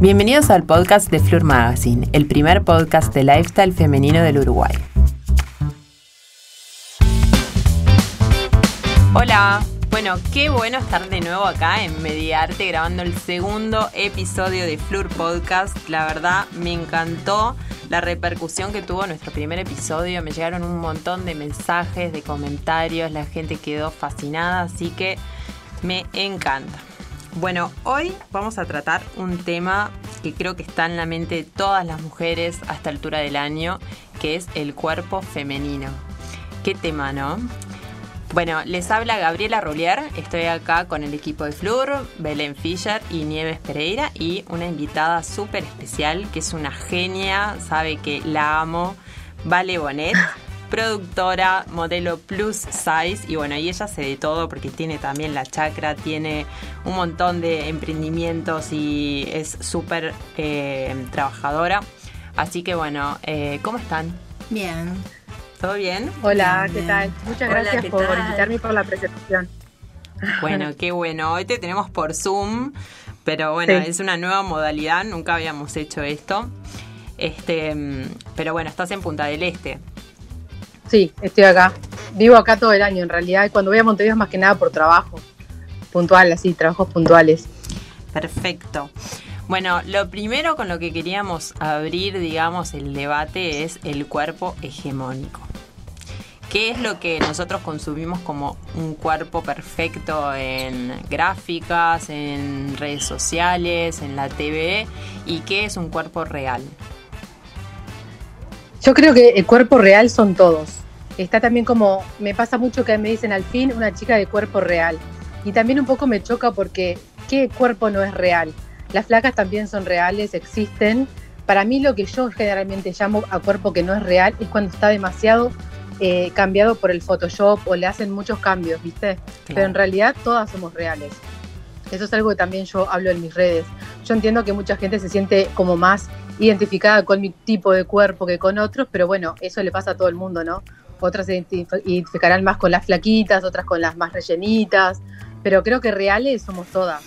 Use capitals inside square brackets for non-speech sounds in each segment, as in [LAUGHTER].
Bienvenidos al podcast de Fleur Magazine, el primer podcast de lifestyle femenino del Uruguay. Hola, bueno, qué bueno estar de nuevo acá en Mediarte grabando el segundo episodio de Fleur Podcast. La verdad me encantó la repercusión que tuvo nuestro primer episodio. Me llegaron un montón de mensajes, de comentarios, la gente quedó fascinada, así que me encanta. Bueno, hoy vamos a tratar un tema que creo que está en la mente de todas las mujeres a esta altura del año, que es el cuerpo femenino. ¿Qué tema, no? Bueno, les habla Gabriela Rulier, estoy acá con el equipo de Flur, Belén Fischer y Nieves Pereira y una invitada súper especial que es una genia, sabe que la amo, Vale Bonet productora, modelo plus size y bueno, y ella hace de todo porque tiene también la chacra, tiene un montón de emprendimientos y es súper eh, trabajadora. Así que bueno, eh, ¿cómo están? Bien. ¿Todo bien? Hola, ¿qué tal? Muchas gracias por, invitarme por la presentación. Bueno, [LAUGHS] qué bueno. Hoy te tenemos por Zoom, pero bueno, es una nueva modalidad, nunca habíamos hecho esto. Este, mm, pero bueno, estás en Punta del Este. Sí, estoy acá. Vivo acá todo el año en realidad y cuando voy a Montevideo es más que nada por trabajo. Puntual, así, trabajos puntuales. Perfecto. Bueno, lo primero con lo que queríamos abrir, digamos, el debate es el cuerpo hegemónico. ¿Qué es lo que nosotros consumimos como un cuerpo perfecto en gráficas, en redes sociales, en la TV? ¿Y qué es un cuerpo real? Yo creo que el cuerpo real son todos. Está también como, me pasa mucho que me dicen al fin una chica de cuerpo real. Y también un poco me choca porque, ¿qué cuerpo no es real? Las flacas también son reales, existen. Para mí lo que yo generalmente llamo a cuerpo que no es real es cuando está demasiado eh, cambiado por el Photoshop o le hacen muchos cambios, ¿viste? Pero en realidad todas somos reales. Eso es algo que también yo hablo en mis redes. Yo entiendo que mucha gente se siente como más identificada con mi tipo de cuerpo que con otros, pero bueno, eso le pasa a todo el mundo, ¿no? Otras se identificarán más con las flaquitas, otras con las más rellenitas, pero creo que reales somos todas.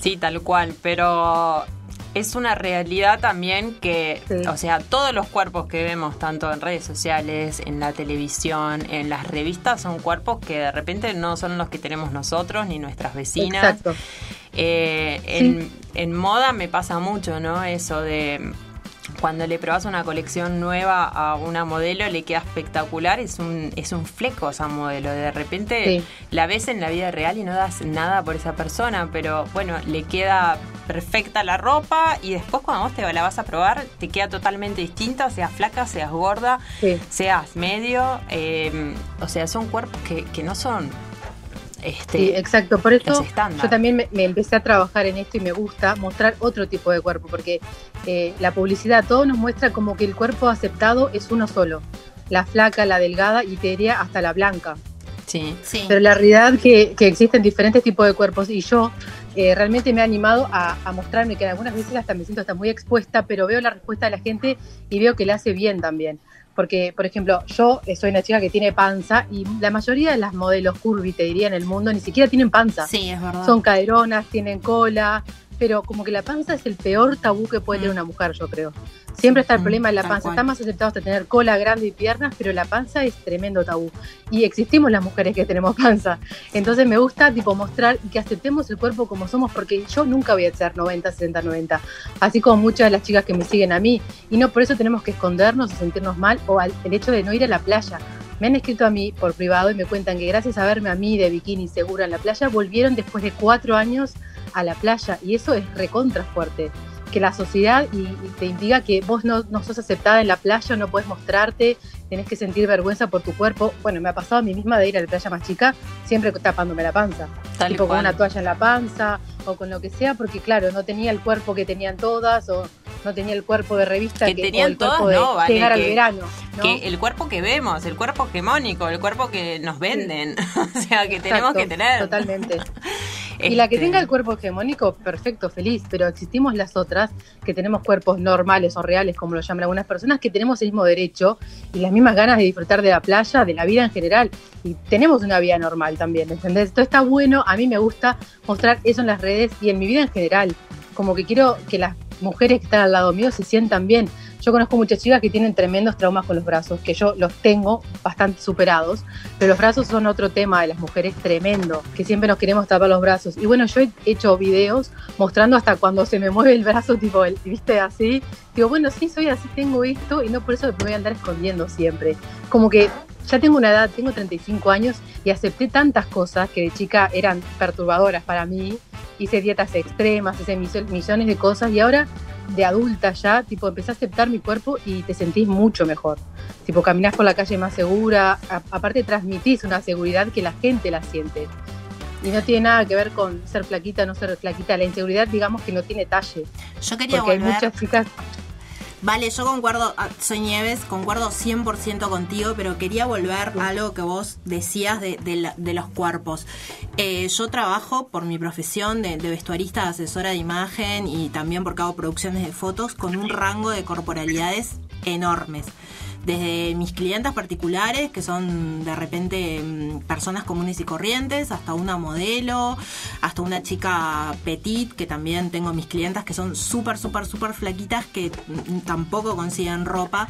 Sí, tal cual, pero es una realidad también que, o sea, todos los cuerpos que vemos, tanto en redes sociales, en la televisión, en las revistas, son cuerpos que de repente no son los que tenemos nosotros ni nuestras vecinas. Exacto. Eh, en, en moda me pasa mucho, ¿no? Eso de cuando le probas una colección nueva a una modelo le queda espectacular, es un, es un fleco esa modelo. De repente la ves en la vida real y no das nada por esa persona, pero bueno, le queda perfecta la ropa y después cuando vos te la vas a probar te queda totalmente distinta, seas flaca, seas gorda, seas medio. Eh, o sea, son cuerpos que, que no son este, sí, exacto. Por eso yo también me, empecé a trabajar en esto y me gusta mostrar otro tipo de cuerpo, porque eh, la publicidad todo nos muestra como que el cuerpo aceptado es uno solo, la flaca, la delgada y te diría hasta la blanca. Sí, sí. Pero la realidad que, que existen diferentes tipos de cuerpos y yo eh, realmente me ha animado a, a, mostrarme que algunas veces hasta me siento hasta muy expuesta, pero veo la respuesta de la gente y veo que le hace bien también. Porque, por ejemplo, yo soy una chica que tiene panza y la mayoría de las modelos curvy, te diría, en el mundo ni siquiera tienen panza. Sí, es verdad. Son caderonas, tienen cola, pero como que la panza es el peor tabú que puede tener mm. una mujer, yo creo. Siempre está el problema de la panza. Está más aceptado hasta tener cola grande y piernas, pero la panza es tremendo tabú. Y existimos las mujeres que tenemos panza. Entonces me gusta tipo mostrar que aceptemos el cuerpo como somos, porque yo nunca voy a ser 90, 60, 90. Así como muchas de las chicas que me siguen a mí. Y no por eso tenemos que escondernos o sentirnos mal o el hecho de no ir a la playa. Me han escrito a mí por privado y me cuentan que gracias a verme a mí de bikini segura en la playa, volvieron después de cuatro años a la playa. Y eso es recontra fuerte que la sociedad y, te indica que vos no, no, sos aceptada en la playa, no puedes mostrarte, tenés que sentir vergüenza por tu cuerpo. Bueno, me ha pasado a mí misma de ir a la playa más chica, siempre tapándome la panza. Tipo con una toalla en la panza o con lo que sea, porque claro, no tenía el cuerpo que tenían todas o no tenía el cuerpo de revista que, tenían todas, no, vale, llegar al verano. Que el cuerpo que vemos, el cuerpo hegemónico, el cuerpo que nos venden, [LAUGHS] o sea, que tenemos que tener. Totalmente. [LAUGHS] Y la que tenga el cuerpo hegemónico, perfecto, feliz, pero existimos las otras que tenemos cuerpos normales o reales, como lo llaman algunas personas, que tenemos el mismo derecho y las mismas ganas de disfrutar de la playa, de la vida en general. Y tenemos una vida normal también, ¿entendés? Esto está bueno, a mí me gusta mostrar eso en las redes y en mi vida en general como que quiero que las mujeres que están al lado mío se sientan bien. Yo conozco muchas chicas que tienen tremendos traumas con los brazos, que yo los tengo bastante superados, pero los brazos son otro tema de las mujeres tremendo, que siempre nos queremos tapar los brazos. Y bueno, yo he hecho videos mostrando hasta cuando se me mueve el brazo, tipo, viste, así. Digo, bueno, sí, soy así, tengo esto, y no por eso me voy a andar escondiendo siempre. Como que ya tengo una edad, tengo 35 años y acepté tantas cosas que de chica eran perturbadoras para mí. Hice dietas extremas, hice millones de cosas y ahora de adulta ya, tipo, empecé a aceptar mi cuerpo y te sentís mucho mejor. Tipo, caminás por la calle más segura, aparte transmitís una seguridad que la gente la siente. Y no tiene nada que ver con ser flaquita o no ser flaquita. La inseguridad, digamos que no tiene talle. Yo quería porque volver. hay muchas chicas Vale, yo concuerdo, ah, soy Nieves, concuerdo 100% contigo, pero quería volver a algo que vos decías de, los cuerpos. Eh, yo trabajo por mi profesión de, de, vestuarista, asesora de imagen y también porque hago producciones de fotos con un rango de corporalidades enormes desde mis clientes particulares, que son de repente mm, personas comunes y corrientes, hasta una modelo, hasta una chica petit, que también tengo mis clientas que son súper, súper, súper flaquitas, que mm, tampoco consiguen ropa.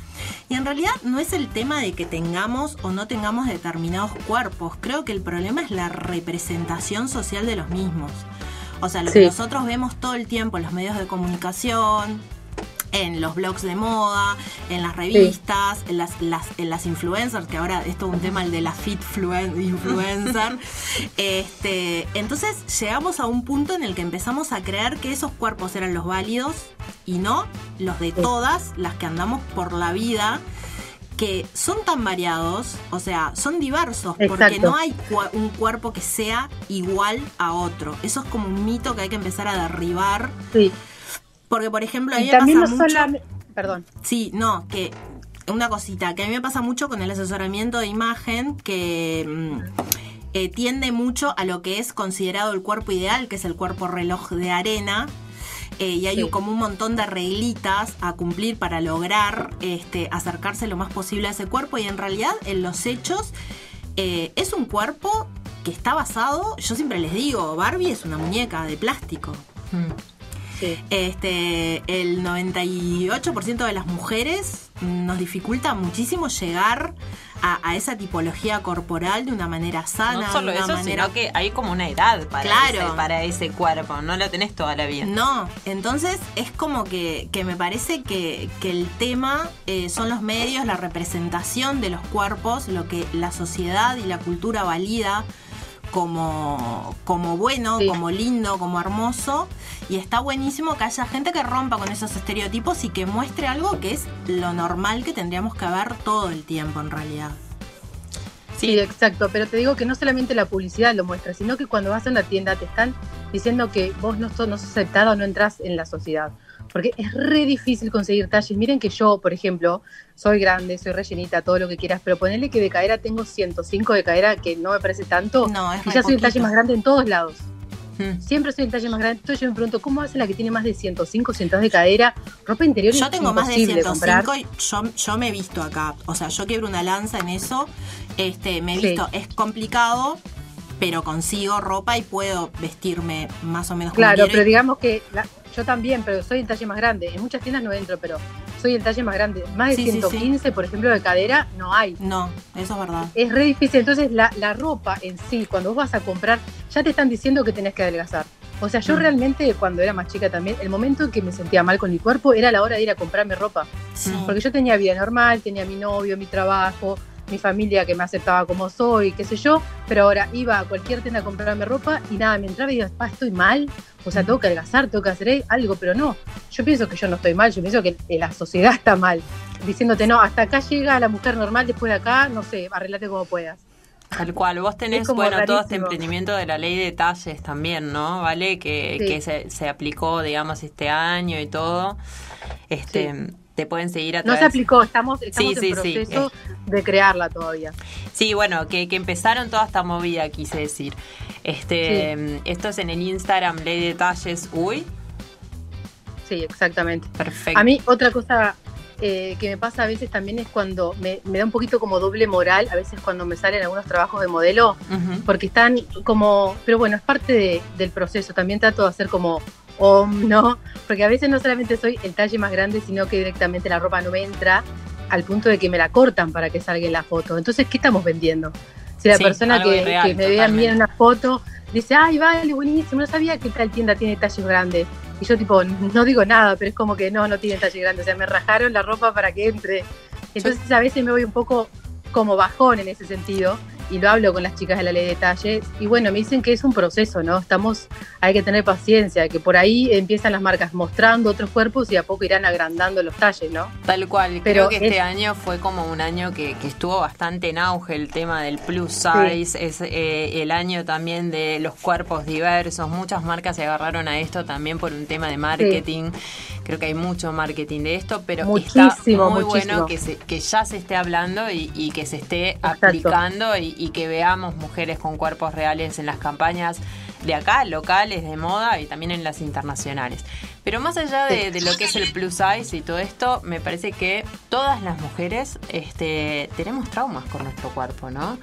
Y en realidad no es el tema de que tengamos o no tengamos determinados cuerpos, creo que el problema es la representación social de los mismos. O sea, lo que nosotros vemos todo el tiempo en los medios de comunicación, en los blogs de moda, en las revistas, en, las, en las influencers, que ahora es todo un tema el de la fit influencer. [LAUGHS] este, entonces llegamos a un punto en el que empezamos a creer que esos cuerpos eran los válidos y no los de todas las que andamos por la vida que son tan variados, o sea, son diversos, porque no hay un cuerpo que sea igual a otro. Eso es como un mito que hay que empezar a derribar. Sí. Porque, por ejemplo, a mí me pasa mucho... Perdón. Sí, no, que una cosita, que a mí me pasa mucho con el asesoramiento de imagen, que mm, eh, tiende mucho a lo que es considerado el cuerpo ideal, que es el cuerpo reloj de arena. Eh, y hay como un montón de reglitas a cumplir para lograr este, acercarse lo más posible a ese cuerpo. Y en realidad, en los hechos, eh, es un cuerpo que está basado, yo siempre les digo, Barbie es una muñeca de plástico. Este, el 98% de las mujeres nos dificulta muchísimo llegar a, esa tipología corporal de una manera sana. No solo eso, sino que hay como una edad para, ese, para ese cuerpo, no lo tenés toda la vida. No, entonces es como que, me parece que, el tema eh, son los medios, la representación de los cuerpos, lo que la sociedad y la cultura valida como, como bueno, como lindo, como hermoso. Y está buenísimo que haya gente que rompa con esos estereotipos y que muestre algo que es lo normal que tendríamos que ver todo el tiempo en realidad. Sí, exacto, pero te digo que no solamente la publicidad lo muestra, sino que cuando vas a una tienda te están diciendo que vos no sos, no sos aceptado no entras en la sociedad porque es re difícil conseguir talles. Miren que yo, por ejemplo, soy grande, soy rellenita, todo lo que quieras, pero ponerle que de cadera tengo 105 de cadera, que no me parece tanto, no, es y ya soy el talle más grande en todos lados. Hmm. Siempre soy el talle más grande. Entonces yo me pregunto, ¿cómo hace la que tiene más de 105, 102 de cadera? Ropa interior Yo tengo más de 105 y yo, me he visto acá. O sea, yo quiero una lanza en eso. Este, me he visto, es complicado, pero consigo ropa y puedo vestirme más o menos Claro, pero digamos que yo también, pero soy el talle más grande. En muchas tiendas no entro, pero soy el talle más grande. Más de 115, por ejemplo, de cadera, no hay. No, eso es verdad. Es re difícil. Entonces, la, la ropa en sí, cuando vos vas a comprar, ya te están diciendo que tenés que adelgazar. O sea, yo mm. realmente cuando era más chica también, el momento en que me sentía mal con mi cuerpo era la hora de ir a comprarme ropa. Porque yo tenía vida normal, tenía mi novio, mi trabajo, mi familia que me aceptaba como soy, qué sé yo, pero ahora iba a cualquier tienda a comprarme ropa y nada, me entraba y digo, estoy mal, o sea, tengo que adelgazar, tengo que hacer algo, pero no, yo pienso que yo no estoy mal, yo pienso que la sociedad está mal, diciéndote, no, hasta acá llega la mujer normal, después de acá, no sé, arreglate como puedas. Tal cual, vos tenés, bueno, todo este emprendimiento de la ley de talles también, ¿no? ¿Vale? Que, que se, se, aplicó, digamos, este año y todo. Este, te pueden seguir a través. No se aplicó, estamos, en proceso de crearla todavía. Sí, bueno, que, empezaron toda esta movida, quise decir. Este, Esto es en el Instagram Ley Detalles Uy. Sí, exactamente. Perfecto. A mí otra cosa eh, que me pasa a veces también es cuando me, da un poquito como doble moral, a veces cuando me salen algunos trabajos de modelo, porque están como, pero bueno, es parte del proceso, también trato de hacer como o no, porque a veces no solamente soy el talle más grande, sino que directamente la ropa no me entra al punto de que me la cortan para que salga en la foto. Entonces, ¿qué estamos vendiendo? Si la persona que, me vea a mí en una foto dice, ay, vale, buenísimo, no sabía que tal tienda tiene talles grandes. Y yo tipo, no digo nada, pero es como que no, no tiene talles grandes. O sea, me rajaron la ropa para que entre. Entonces a veces me voy un poco como bajón en ese sentido y lo hablo con las chicas de la ley de detalles y bueno, me dicen que es un proceso, ¿no? Estamos, hay que tener paciencia, que por ahí empiezan las marcas mostrando otros cuerpos y a poco irán agrandando los talles, ¿no? Tal cual, Pero creo que este año fue como un año que, estuvo bastante en auge el tema del plus size, es eh, el año también de los cuerpos diversos, muchas marcas se agarraron a esto también por un tema de marketing, creo que hay mucho marketing de esto, pero muchísimo, está muy bueno que, que ya se esté hablando y, que se esté aplicando y, y que veamos mujeres con cuerpos reales en las campañas de acá, locales, de moda y también en las internacionales. Pero más allá de, lo que es el plus size y todo esto, me parece que todas las mujeres este, tenemos traumas con nuestro cuerpo, ¿no?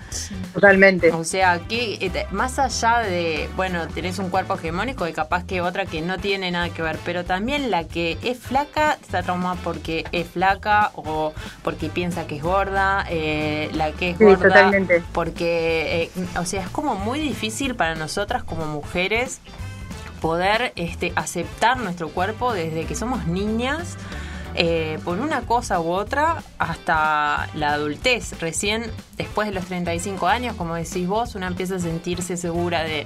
Totalmente. O sea, que eh, más allá de, bueno, tenés un cuerpo hegemónico y capaz que otra que no tiene nada que ver, pero también la que es flaca está traumada porque es flaca o porque piensa que es gorda, eh, la que es gorda totalmente. porque, eh, o sea, es como muy difícil para nosotras como mujeres poder este, aceptar nuestro cuerpo desde que somos niñas. Eh, por una cosa u otra hasta la adultez. Recién después de los 35 años, como decís vos, una empieza a sentirse segura de,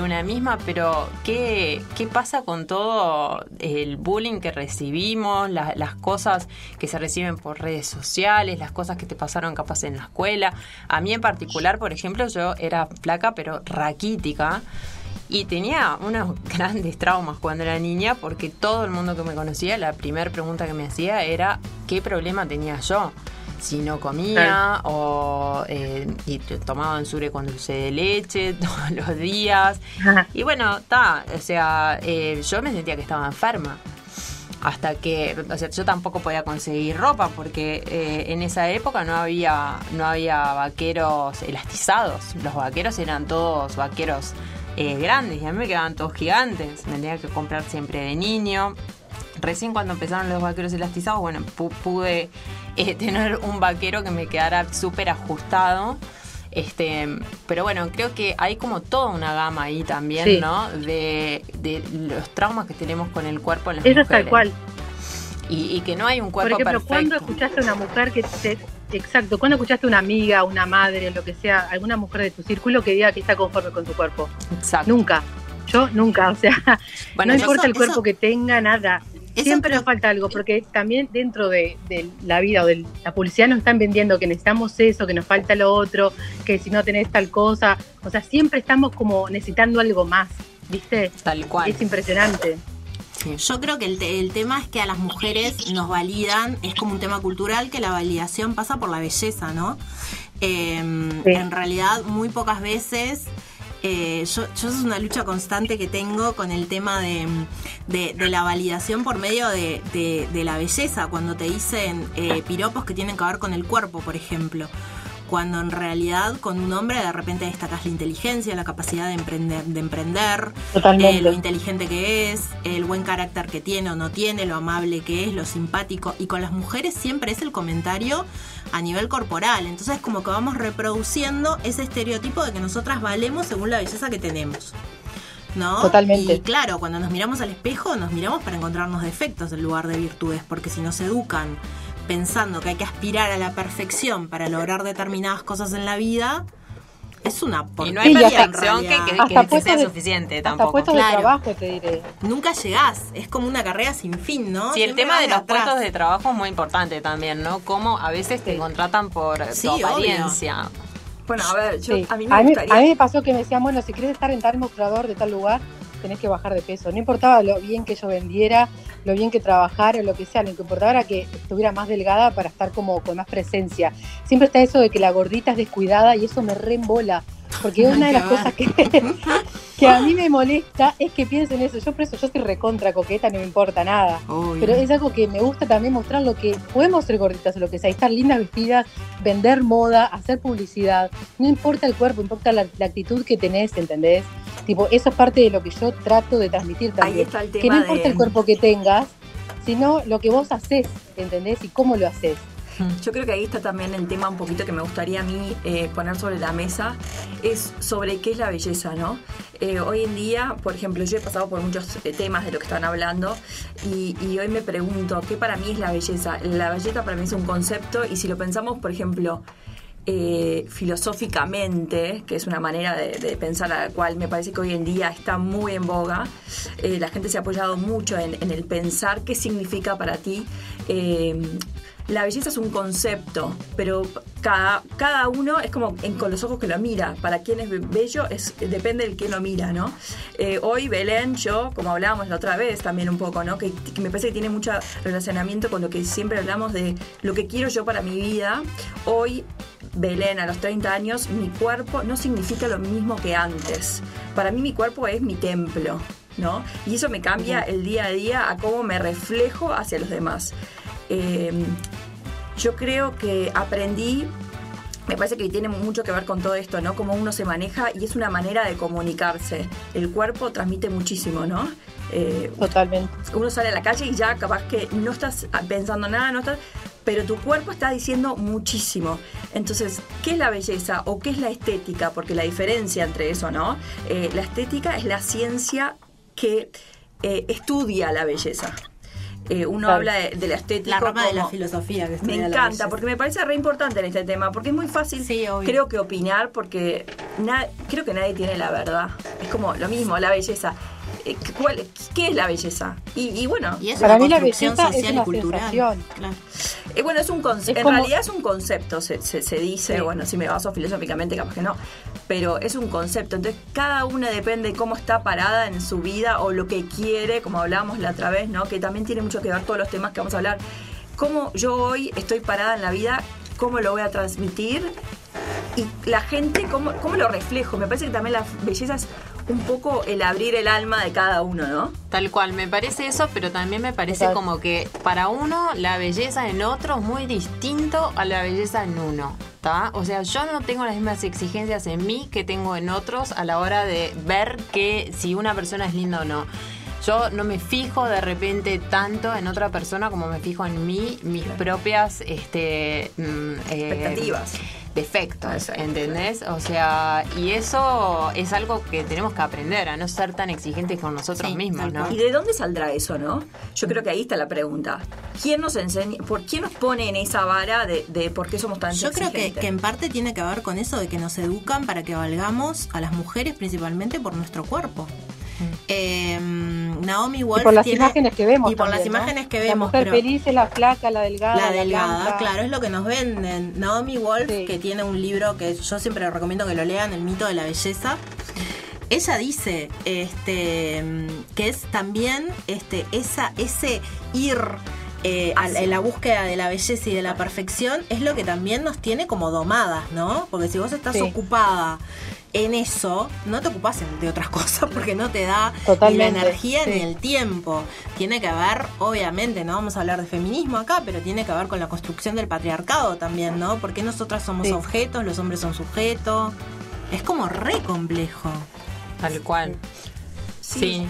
una misma, pero ¿qué, ¿qué, pasa con todo el bullying que recibimos, las cosas que se reciben por redes sociales, las cosas que te pasaron capaz en la escuela? A mí en particular, por ejemplo, yo era flaca pero raquítica. Y tenía unos [LAUGHS] grandes traumas cuando era niña porque todo el mundo que me conocía, la primera pregunta que me hacía era qué problema tenía yo. Si no comía o eh, y tomaban sure con dulce de leche [LAUGHS] todos los días. y bueno, está, o sea, eh, yo me sentía que estaba enferma hasta que, o sea, yo tampoco podía conseguir ropa porque eh, en esa época no había, no había vaqueros elastizados. Los vaqueros eran todos vaqueros eh, grandes y a mí me quedaban todos gigantes. Me tenía que comprar siempre de niño. Recién cuando empezaron los vaqueros elastizados, bueno, pude eh, [LAUGHS] tener un vaquero que me quedara súper ajustado. Este, pero bueno, creo que hay como toda una gama ahí también, ¿no? De, los traumas que tenemos con el cuerpo en las Eso es tal cual. Y, que no hay un cuerpo Por ejemplo, ¿cuándo escuchaste a una mujer que te, Exacto, ¿cuándo escuchaste a una amiga, una madre, lo que sea, alguna mujer de tu círculo que diga que está conforme con su cuerpo? Exacto. Nunca. Yo nunca, o sea, [LAUGHS] no importa el cuerpo que tenga, nada. Siempre nos falta algo, porque también dentro de, la vida o de la publicidad nos están vendiendo que necesitamos eso, que nos falta lo otro, que si no tenés tal cosa. O sea, siempre estamos como necesitando algo más, ¿viste? Tal cual. Es impresionante. Yo creo que el, tema es que a las mujeres nos validan, es como un tema cultural que la validación pasa por la belleza, ¿no? Em, en realidad, muy pocas veces eh, yo, yo es una lucha constante que tengo con el tema de, la validación por medio de, la belleza, cuando te dicen eh, piropos que tienen que ver con el cuerpo, por ejemplo cuando en realidad con un hombre de repente destacas la inteligencia, la capacidad de emprender, de emprender eh, lo inteligente que es, el buen carácter que tiene o no tiene, lo amable que es, lo simpático. Y con las mujeres siempre es el comentario a nivel corporal. Entonces como que vamos reproduciendo ese estereotipo de que nosotras valemos según la belleza que tenemos. ¿no? Totalmente. Y claro, cuando nos miramos al espejo, nos miramos para encontrarnos defectos en lugar de virtudes, porque si nos educan pensando que hay que aspirar a la perfección para lograr determinadas cosas en la vida, es una porquería. Y no hay perfección que, que, sea suficiente tampoco. Hasta de trabajo, te diré. Nunca llegás, es como una carrera sin fin, ¿no? Sí, el tema de los puestos de trabajo es muy importante también, ¿no? Cómo a veces te contratan por tu apariencia. Bueno, a ver, yo, a, mí me a, mí, a mí me pasó que me decían, bueno, si quieres estar en tal mostrador de tal lugar, tenés que bajar de peso. No importaba lo bien que yo vendiera, lo bien que trabajara, lo que sea, lo que importaba era que estuviera más delgada para estar como con más presencia. Siempre está eso de que la gordita es descuidada y eso me reembola. Porque una de las cosas que, [LAUGHS] que a mí me molesta es que piensen eso. Yo por eso yo estoy recontra coqueta, no me importa nada. Pero es algo que me gusta también mostrar lo que podemos ser gorditas o lo que sea, estar lindas vestidas, vender moda, hacer publicidad. No importa el cuerpo, importa la, la actitud que tenés, ¿entendés? Tipo, eso es parte de lo que yo trato de transmitir también. Ahí está el tema que no importa de- el cuerpo que tengas, sino lo que vos haces, ¿entendés? Y cómo lo haces. Yo creo que ahí está también el tema un poquito que me gustaría a mí eh, poner sobre la mesa, es sobre qué es la belleza, ¿no? Eh, hoy en día, por ejemplo, yo he pasado por muchos eh, temas de lo que están hablando y, hoy me pregunto, ¿qué para mí es la belleza? La belleza para mí es un concepto y si lo pensamos, por ejemplo, filosóficamente, que es una manera de, pensar a la cual me parece que hoy en día está muy en boga. La gente se ha apoyado mucho en, el pensar qué significa para ti. La belleza es un concepto, pero cada, cada uno es como en- con los ojos que lo mira. Para quien es be- bello es, depende del que lo mira, ¿no? Eh, hoy Belén, yo, como hablábamos la otra vez también un poco, ¿no? Que, que me parece que tiene mucho relacionamiento con lo que siempre hablamos de lo que quiero yo para mi vida. Hoy Belén, a los 30 años, mi cuerpo no significa lo mismo que antes. Para mí mi cuerpo es mi templo, ¿no? Y eso me cambia el día a día a cómo me reflejo hacia los demás. Eh, yo creo que aprendí, me parece que tiene mucho que ver con todo esto, ¿no? Cómo uno se maneja y es una manera de comunicarse. El cuerpo transmite muchísimo, ¿no? Eh, Totalmente. uno sale a la calle y ya capaz que no estás pensando nada, no estás, pero tu cuerpo está diciendo muchísimo. Entonces, ¿qué es la belleza o qué es la estética? Porque la diferencia entre eso, ¿no? Eh, la estética es la ciencia que eh, estudia la belleza. Eh, uno Claro. habla de, de la estética. La rama de la como- filosofía que me encanta, porque me parece re importante en este tema, porque es muy fácil, Sí, creo que opinar, porque na- creo que nadie tiene la verdad. Es como lo mismo, la belleza. Eh, ¿cuál- ¿Qué es la belleza? Y, y bueno, Y es Para una mí la belleza es social una y cultural. sensación. Claro. Eh, bueno, es un concepto, Es en como- realidad es un concepto, se, se- se dice, Sí. bueno, si me baso filosóficamente, capaz que no, pero es un concepto, entonces cada una depende de cómo está parada en su vida o lo que quiere, como hablábamos la otra vez, ¿no? Que también tiene mucho que ver todos los temas que vamos a hablar. Cómo yo hoy estoy parada en la vida, cómo lo voy a transmitir y la gente, cómo, cómo lo reflejo. Me parece que también la belleza es un poco el abrir el alma de cada uno, ¿no? Tal cual, me parece eso, pero también me parece como que para uno la belleza en otro es muy distinto a la belleza en uno. ¿tá? O sea, yo no tengo las mismas exigencias en mí que tengo en otros a la hora de ver que si una persona es linda o no. Yo no me fijo de repente tanto en otra persona como me fijo en mí, mis propias este, mm, eh, Expectativas. Defectos. ¿entendés? O sea, y eso es algo que tenemos que aprender, a no ser tan exigentes con nosotros Sí, mismos, ¿no? ¿Y de dónde saldrá eso, no? Yo creo que ahí está la pregunta. ¿Quién nos enseña, por quién nos pone en esa vara de, de por qué somos tan Yo creo que, que en parte tiene que ver con eso de que nos educan para que valgamos a las mujeres principalmente por nuestro cuerpo. Eh, Naomi Wolf Y por las tiene- imágenes que vemos. y por las imágenes que La vemos, mujer pero- feliz es la flaca, la delgada. La delgada, claro, es lo que nos venden. Naomi Wolf, Sí. que tiene un libro que yo siempre recomiendo que lo lean, El mito de la belleza. Ella dice este que es también este esa ese ir eh, a la- en la búsqueda de la belleza y de la perfección es lo que también nos tiene como domadas, ¿no? Porque si vos estás Sí. ocupada en eso, no te ocupas de otras [LAUGHS] cosas porque no te da ni la energía sí. ni el tiempo. Tiene que ver, obviamente, no vamos a hablar de feminismo acá, pero tiene que ver con la construcción del patriarcado también, ¿no? Porque nosotras somos Sí. objetos, los hombres son sujetos. Es como re complejo. Tal cual. Sí.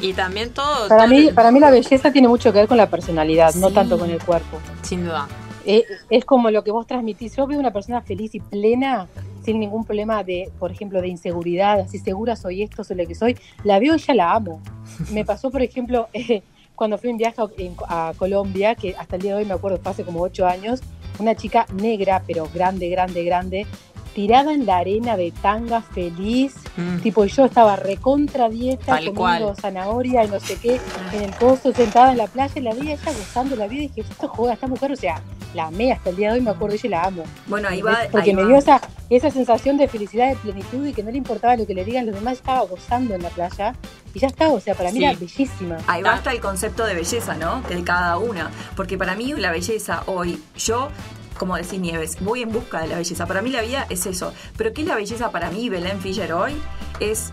Y también todo. Para mí, para mí la belleza tiene mucho que ver con la personalidad, no tanto con el cuerpo. Sin duda. Eh, es como lo que vos transmitís. Yo veo una persona feliz y plena, sin ningún problema de, por ejemplo, de inseguridad, así segura soy esto, soy lo que soy. La veo y ya la amo. [LAUGHS] Me pasó, por ejemplo, eh, [LAUGHS] cuando fui en viaje a, en- a Colombia, que hasta el día de hoy me acuerdo, fue hace como ocho años, una chica negra, pero grande, grande, grande, tirada en la arena de tanga feliz, Mm. Tipo, yo estaba recontra dieta, Tal comiendo cual. zanahoria y no sé qué, en el costo, sentada en la playa, la vi ella gozando la vida y dije, esto joda, esta mujer, o sea, la amé hasta el día de hoy, me acuerdo, ella la amo. Bueno, ahí va. Porque ahí me va. dio esa, esa sensación de felicidad, de plenitud y que no le importaba lo que le digan los demás, estaba gozando en la playa y ya está, o sea, para mí Sí. era bellísima. Ahí va hasta el concepto de belleza, ¿no? Que de cada una. Porque para mí la belleza hoy, yo, como decía Nieves, voy en busca de la belleza. Para mí la vida es eso. Pero ¿qué es la belleza para mí, Belén Fischer, hoy? Es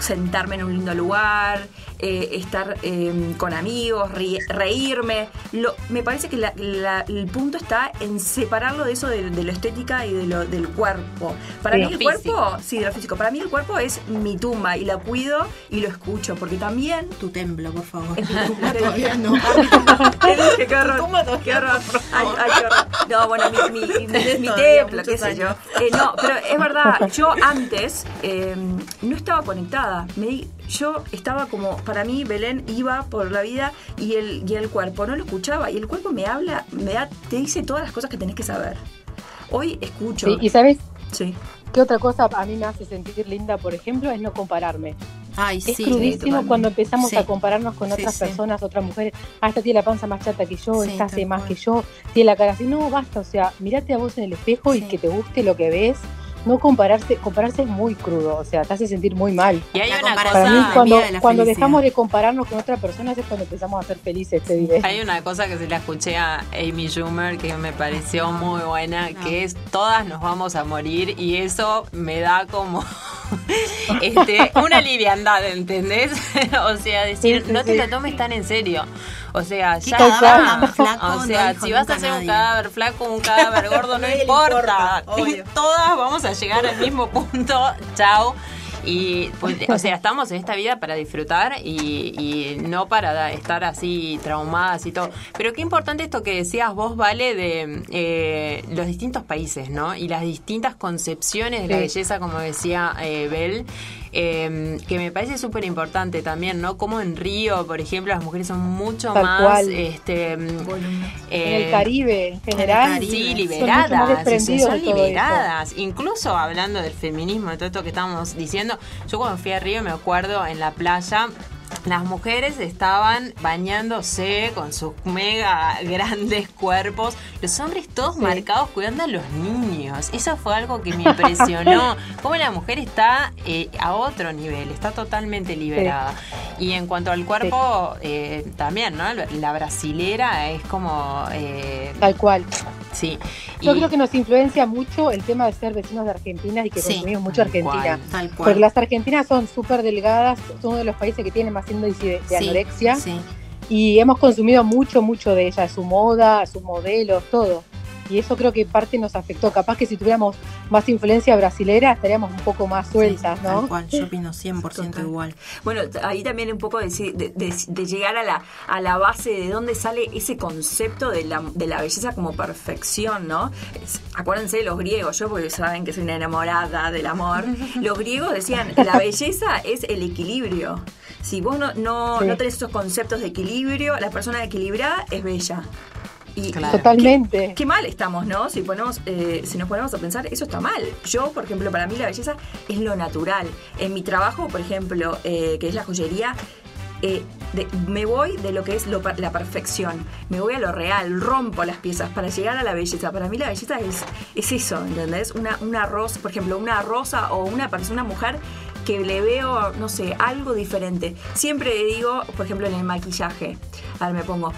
sentarme en un lindo lugar, eh, estar eh, con amigos, reírme. Lo, me parece que el punto está en separarlo de eso de, lo estética y de lo, del cuerpo. Para mí el cuerpo, sí, de lo físico, para mí el cuerpo es mi tumba y la cuido y lo escucho, porque también... Tu templo, por favor. Es mi [LAUGHS] tumba todavía no. [LAUGHS] qué horror. Qué horror. Ay, ay, qué horror. No, bueno, mi, mi, mi, templo, qué sé yo. Eh, no, pero es verdad, yo antes no estaba conectada. Me, yo estaba como, para mí, Belén iba por la vida y el, y el cuerpo no lo escuchaba. Y el cuerpo me habla, me da, te dice todas las cosas que tenés que saber. Hoy escucho. y sabes, sí. ¿qué otra cosa a mí me hace sentir linda, por ejemplo? Es no compararme. Ay, es crudísimo cuando empezamos a compararnos con otras personas, otras mujeres. Ah, esta tiene la panza más chata que yo, esta hace más que yo, tiene la cara así. No, basta, o sea, mirate a vos en el espejo y que te guste lo que ves no compararse, compararse es muy crudo, o sea, te hace sentir muy mal. Y hay una cosa, Para mí, cuando, cuando dejamos de compararnos con otra persona es cuando empezamos a ser felices, te diré. Hay una cosa que se la escuché a Amy Schumer que me pareció muy buena, que es todas nos vamos a morir y eso me da como [LAUGHS] este, una liviandad, ¿entendés? [LAUGHS] o sea, decir, no te la tomes tan en serio. O sea, ya o sea, si vas a hacer un cadáver flaco, un cadáver gordo, no [LAUGHS] importa. Todas vamos a llegar al mismo [LAUGHS] punto. Chao. Y pues, o sea, estamos en esta vida para disfrutar y, no para estar así traumadas y todo. Pero qué importante esto que decías vos, Vale, de eh, los distintos países, ¿no? Y las distintas concepciones de la belleza, como decía eh, Bel. Em, que me parece súper importante también, ¿no? Como en Río, por ejemplo, las mujeres son mucho más... Este, em, en el Caribe, en general. sí, liberadas. Son, liberadas. Incluso hablando del feminismo, de todo esto que estamos diciendo, yo cuando fui a Río me acuerdo en la playa las mujeres estaban bañándose con sus mega grandes cuerpos, los hombres todos marcados cuidando a los niños. Eso fue algo que me impresionó. [LAUGHS] Cómo la mujer está eh, a otro nivel, está totalmente liberada. Y en cuanto al cuerpo, eh, también, ¿no? La brasilera es como... Eh, Tal cual. Sí. Yo creo que nos influencia mucho el tema de ser vecinos de Argentina y que consumimos mucho Argentina. Porque las argentinas son súper delgadas, son uno de los países que tienen más índice de, anorexia. Y hemos consumido mucho, mucho de ella, su moda, sus modelos, todo y eso creo que parte nos afectó. Capaz que si tuviéramos más influencia brasilera estaríamos un poco más sueltas, ¿no? Tal cual, yo opino 100% igual. Bueno, ahí también un poco de, de, llegar a la, a la base de dónde sale ese concepto de la, de la belleza como perfección, ¿no? acuérdense de los griegos, yo porque saben que soy una enamorada del amor, [LAUGHS] los griegos decían, la belleza es el equilibrio. Si vos no, no, no tenés esos conceptos de equilibrio, la persona equilibrada es bella. Totalmente. Qué, mal estamos, ¿no? Si, ponemos, eh, si nos ponemos a pensar, eso está mal. Yo, por ejemplo, para mí la belleza es lo natural. En mi trabajo, por ejemplo, eh, que es la joyería, eh, me voy de lo que es la perfección, me voy a lo real, rompo las piezas para llegar a la belleza. Para mí la belleza es, es eso, ¿entendés? Una, una rosa, por ejemplo, una rosa o una persona, una mujer que le veo, no sé, algo diferente. Siempre digo, por ejemplo, en el maquillaje, a ver, me pongo,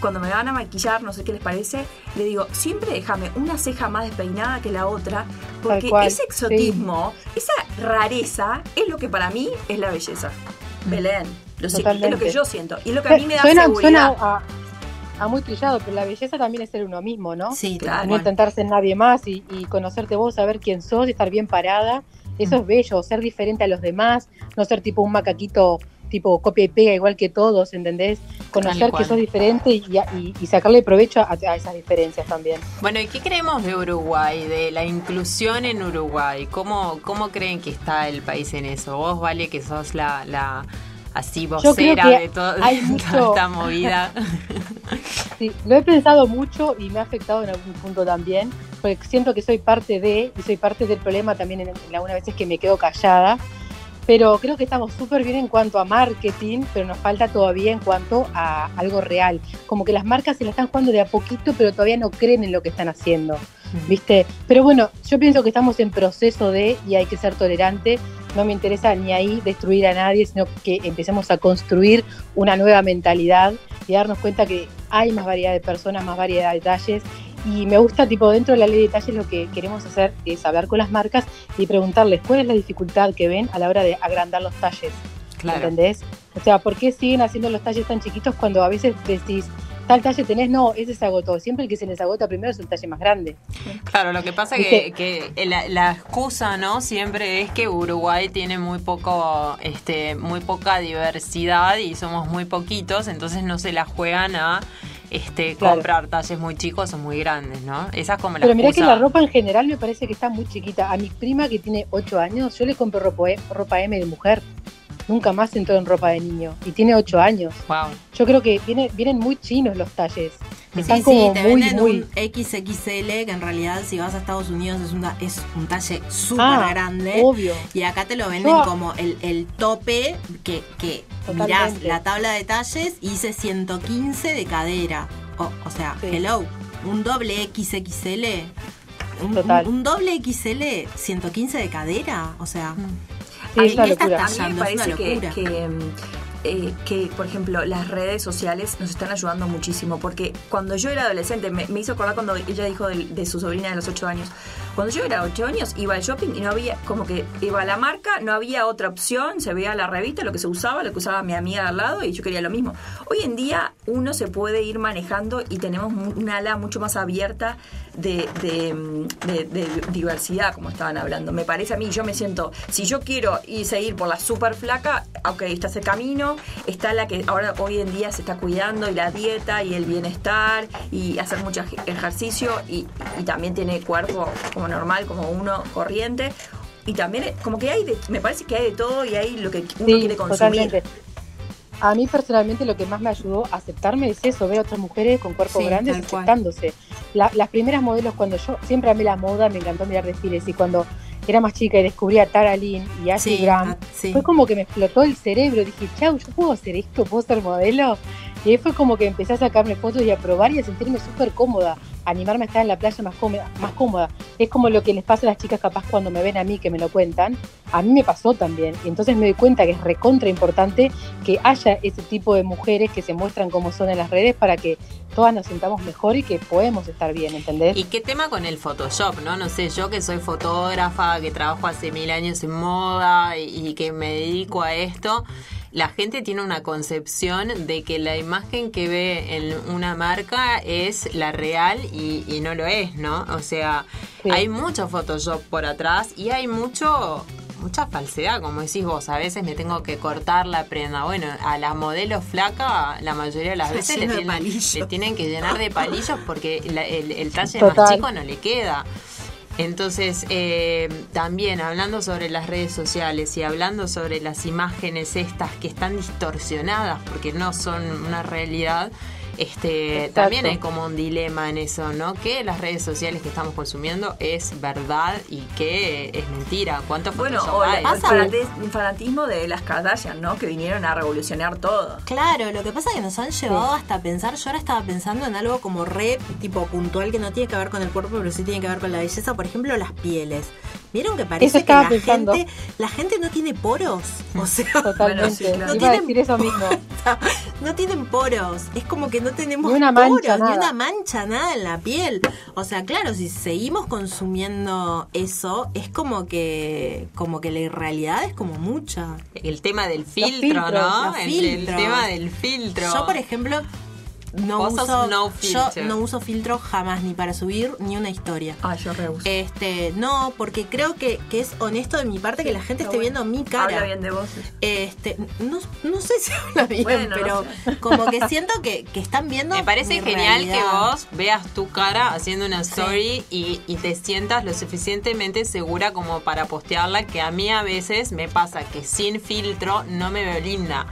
cuando me van a maquillar, no sé qué les parece, le digo, siempre déjame una ceja más despeinada que la otra, porque ese exotismo, esa rareza, es lo que para mí es la belleza. Belén, lo es lo que yo siento, y es lo que a mí me da seguridad. a, muy trillado, pero la belleza también es ser uno mismo, ¿no? Sí, claro. No intentar ser nadie más y, y conocerte vos, saber quién sos, y estar bien parada eso es bello, ser diferente a los demás, no ser tipo un macaquito tipo copia y pega igual que todos, ¿entendés? Conocer que sos diferente y, sacarle provecho a, esas diferencias también. Bueno, ¿y qué creemos de Uruguay, de la inclusión en Uruguay? ¿Cómo, cómo creen que está el país en eso? Vos, Vale, que sos la, la así vocera de, todo, hay toda esta movida. [LAUGHS] sí, lo he pensado mucho y me ha afectado en algún punto también porque siento que soy parte de, y soy parte del problema también en, algunas veces que me quedo callada, pero creo que estamos súper bien en cuanto a marketing, pero nos falta todavía en cuanto a algo real. Como que las marcas se la están jugando de a poquito, pero todavía no creen en lo que están haciendo, ¿viste? Pero bueno, yo pienso que estamos en proceso de, y hay que ser tolerante, no me interesa ni ahí destruir a nadie, sino que empecemos a construir una nueva mentalidad y darnos cuenta que hay más variedad de personas, más variedad de detalles Y me gusta, tipo, dentro de la ley de detalles lo que queremos hacer es hablar con las marcas y preguntarles cuál es la dificultad que ven a la hora de agrandar los talles. ¿Entendés? O sea, ¿por qué siguen haciendo los talles tan chiquitos cuando a veces decís, tal talle tenés, no, ese se agotó. Siempre el que se les agota primero es el talle más grande. Claro, lo que pasa es que, que la, excusa, ¿no? Siempre es que Uruguay tiene muy poco, este, muy poca diversidad y somos muy poquitos, entonces no se la juegan a este, comprar talles muy chicos o muy grandes, ¿no? Esa es como la Pero mira que la ropa en general me parece que está muy chiquita. A mi prima que tiene 8 años, yo le compro ropa, ropa M de mujer nunca más entró en ropa de niño y tiene 8 años. Wow. Yo creo que viene, vienen muy chinos los talles. Están como te muy, venden un XXL que en realidad si vas a Estados Unidos es, una, es un talle súper ah, grande. Obvio. Y acá te lo venden como el, el, tope que, que mirás la tabla de talles y dice 115 de cadera. o sea, hello, un doble XXL. Un, un, doble XL 115 de cadera, o sea... Mm a mí me parece que, eh, que, por ejemplo, las redes sociales nos están ayudando muchísimo. Porque cuando yo era adolescente, me, hizo acordar cuando ella dijo de, su sobrina de los 8 años. Cuando yo era 8 años, iba al shopping y no había, como que iba a la marca, no había otra opción, se veía la revista, lo que se usaba, lo que usaba mi amiga al lado y yo quería lo mismo. Hoy en día uno se puede ir manejando y tenemos una ala mucho más abierta de, de, diversidad, como estaban hablando. Me parece a mí, yo me siento, si yo quiero ir seguir por la super flaca, ok, está ese camino, está la que ahora hoy en día se está cuidando y la dieta y el bienestar y hacer mucho ejercicio y, también tiene cuerpo como normal, como uno corriente. Y también como que hay, de, me parece que hay de todo y hay lo que uno quiere consumir. A mí personalmente lo que más me ayudó a aceptarme es eso, ver a otras mujeres con cuerpos grandes aceptándose. las primeras modelos, cuando yo siempre amé la moda, me encantó mirar desfiles y cuando era más chica y descubrí a Tara Lynn y Ashley Graham, fue como que me explotó el cerebro. Dije, chau, ¿yo puedo hacer esto? ¿Puedo ser modelo? Y ahí fue como que empecé a sacarme fotos y a probar y a sentirme súper cómoda animarme a estar en la playa más cómoda, más cómoda. Es como lo que les pasa a las chicas capaz cuando me ven a mí, que me lo cuentan. A mí me pasó también. Y entonces me doy cuenta que es recontra importante que haya ese tipo de mujeres que se muestran como son en las redes para que todas nos sintamos mejor y que podemos estar bien, ¿entendés? ¿Y qué tema con el Photoshop, no? No sé, yo que soy fotógrafa, que trabajo hace mil años en moda y que me dedico a esto la gente tiene una concepción de que la imagen que ve en una marca es la real y, no lo es, ¿no? O sea, hay mucho Photoshop por atrás y hay mucho mucha falsedad, como decís vos. A veces me tengo que cortar la prenda. Bueno, a la modelo flaca, la mayoría de las veces le tienen, que llenar de palillos porque el, el, talle más chico no le queda. Entonces, eh, también hablando sobre las redes sociales y hablando sobre las imágenes estas que están distorsionadas porque no son una realidad, este, también hay como un dilema en eso, ¿no? Que las redes sociales que estamos consumiendo es verdad y que es mentira. ¿Cuánto Bueno, o el fanatismo de las Kardashian, ¿no? Que vinieron a revolucionar todo. Claro, lo que pasa es que nos han llevado hasta pensar, yo ahora estaba pensando en algo como re tipo puntual que no tiene que ver con el cuerpo, pero sí tiene que ver con la belleza, por ejemplo, las pieles. ¿Vieron que parece que la gente, la gente no tiene poros? O sea, totalmente. no tienen, decir eso mismo. [LAUGHS] no tienen poros. Es como que no tenemos ni una mancha, ni una mancha, nada en la piel. O sea, claro, si seguimos consumiendo eso, es como que, como que la realidad es como mucha. El tema del filtro, ¿no? el, tema del filtro. Yo, por ejemplo, no uso, no yo no uso filtro jamás, ni para subir ni una historia. Ah, yo reuso. Este, no, porque creo que, que es honesto de mi parte que la gente esté viendo mi cara. Habla bien de vos. Este, no, no sé si habla bien, pero como que siento que, que, están viendo. Me parece genial que vos veas tu cara haciendo una story y, y te sientas lo suficientemente segura como para postearla, que a mí a veces me pasa que sin filtro no me veo linda.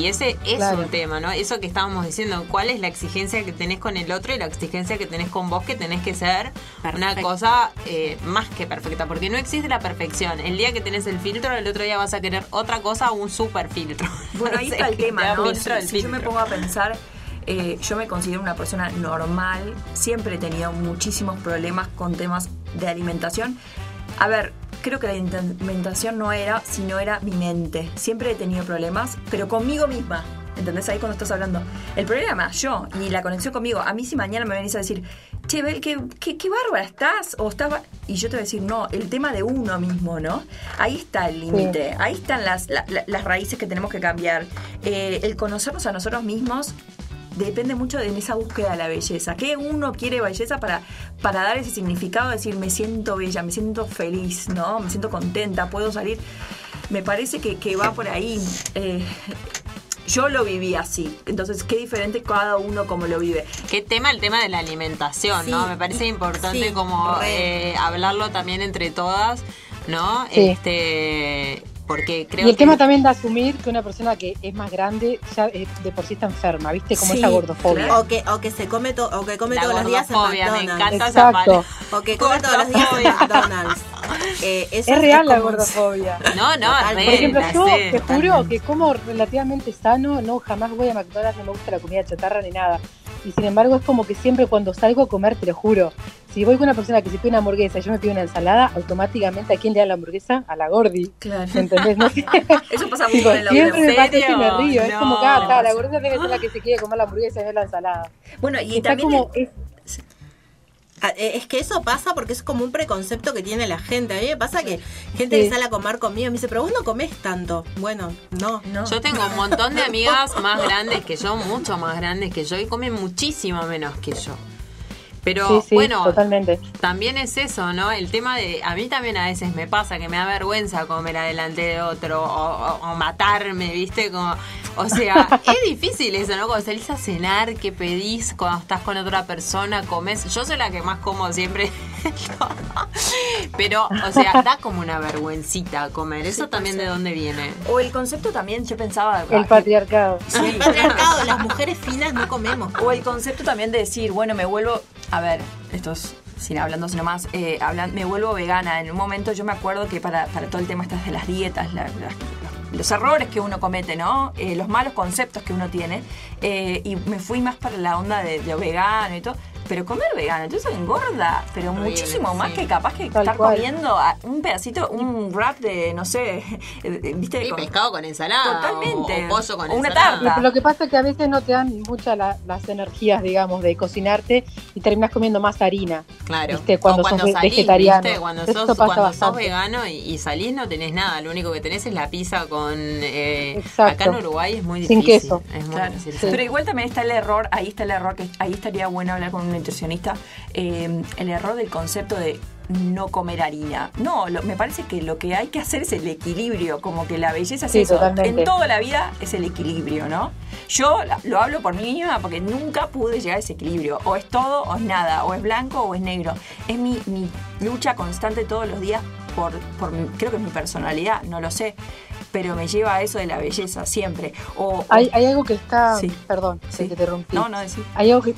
Y ese es un tema, ¿no? Eso que estábamos diciendo, ¿cuál es la exigencia que tenés con el otro y la exigencia que tenés con vos que tenés que ser una cosa eh, más que perfecta? Porque no existe la perfección. El día que tenés el filtro, el otro día vas a querer otra cosa o un super filtro. [LAUGHS] Bueno, ahí está el tema, ¿no? Si, yo me pongo a pensar... Eh, yo me considero una persona normal, siempre he tenido muchísimos problemas con temas de alimentación. A ver, creo que la alimentación no era, sino era mi mente. Siempre he tenido problemas, pero conmigo misma. ¿Entendés? Ahí cuando estás hablando. El problema, yo, y la conexión conmigo, a mí si mañana me venís a decir, che, Bel, qué, qué, qué bárbara estás, o estás... ba-". Y yo te voy a decir, no, el tema de uno mismo, ¿no? Ahí está el límite, ahí están las, la- la- las raíces que tenemos que cambiar. Eh, el conocernos a nosotros mismos depende mucho de esa búsqueda de la belleza. ¿Qué uno quiere belleza para, para dar ese significado? de Decir, me siento bella, me siento feliz, ¿no? Me siento contenta, puedo salir. Me parece que, que va por ahí. Eh, yo lo viví así. Entonces, qué diferente cada uno como lo vive. ¿Qué tema? El tema de la alimentación, Sí. ¿no? Me parece importante Sí, como eh, hablarlo también entre todas, ¿no? Sí. Este, porque creo Y el que tema también de asumir que una persona que es más grande ya de por sí está enferma, ¿viste? Como Sí, esa gordofobia. claro. O que, o que se come, to- o que come la todos los días en me encanta Exacto. O que come todos los días en. McDonald's. [LAUGHS] Eh, eso Es real la gordofobia. [LAUGHS] No, no, Total. Por ejemplo, yo sé, te juro totalmente. que como relativamente sano, no jamás voy a McDonald's, no me gusta la comida chatarra ni nada. Y sin embargo es como que siempre cuando salgo a comer, te lo juro, si voy con una persona que se pide una hamburguesa y yo me pido una ensalada, automáticamente a quién le da la hamburguesa? A la gordi. Claro. ¿Me entendés? No sé. [LAUGHS] Eso pasa mucho en la siempre me ¿En pasa y me río. Es como que, ah, la gordita debe ser la que se quiere comer la hamburguesa y no la ensalada. Bueno, y Está también... como, es- Es que eso pasa porque es como un preconcepto que tiene la gente. A mí me pasa que gente Sí. que sale a comer conmigo me dice, pero vos no comés tanto. Bueno, no. no. Yo tengo un montón de [LAUGHS] amigas más grandes que yo, mucho más grandes que yo, y comen muchísimo menos que yo. Pero sí, sí, bueno, totalmente. también es eso, ¿no? El tema de. A mí también a veces me pasa que me da vergüenza comer adelante de otro o, o- o matarme, ¿viste? Como, o sea, [LAUGHS] es difícil eso, ¿no? Cuando salís a cenar, ¿qué pedís? Cuando estás con otra persona, comes. Yo soy la que más como siempre. Pero, o sea, da como una vergüencita comer. ¿Eso también de dónde viene? O el concepto también, yo pensaba... El patriarcado. El patriarcado, las mujeres finas no comemos. O el concepto también de decir, bueno, me vuelvo, a ver, esto es sin hablando sino más, eh, me vuelvo vegana. En un momento yo me acuerdo que para, para todo el tema estas de las dietas, los, errores que uno comete, ¿no? Eh, los malos conceptos que uno tiene. eh, y me fui más para la onda de vegano y todo. Pero comer vegano, entonces engorda, pero muchísimo más sí. que capaz que Tal estar cual. comiendo a- un pedacito, un wrap de, no sé, [LAUGHS] eh, ¿viste? Sí, Con- pescado con ensalada. Totalmente. O, o pollo con O una ensalada. tarta. Lo que pasa es que a veces no te dan muchas la- las energías, digamos, de cocinarte y terminas comiendo más harina. Claro. ¿Viste? Cuando o cuando sos ve- salís, vegetariano. ¿viste? Cuando Eso sos, pasa cuando sos bastante. vegano y, y salís no tenés nada. Lo único que tenés es la pizza con... eh, Exacto. acá en Uruguay es muy Sin queso. Es muy Claro. difícil. Pero igual también está el error, ahí está el error, que ahí estaría bueno hablar con un nutricionista, eh, el error del concepto de no comer harina. No, lo- me parece que lo que hay que hacer es el equilibrio, como que la belleza es Sí, eso. En toda la vida es el equilibrio, ¿no? Yo lo hablo por mí misma porque nunca pude llegar a ese equilibrio. O es todo o es nada, o es blanco o es negro. Es mi, mi lucha constante todos los días por, por creo que es mi personalidad, no lo sé. Pero me lleva a eso de la belleza siempre. O, o- Hay, hay algo que está, Sí. perdón, Sí. que te rompí. No, no decir. Hay algo que,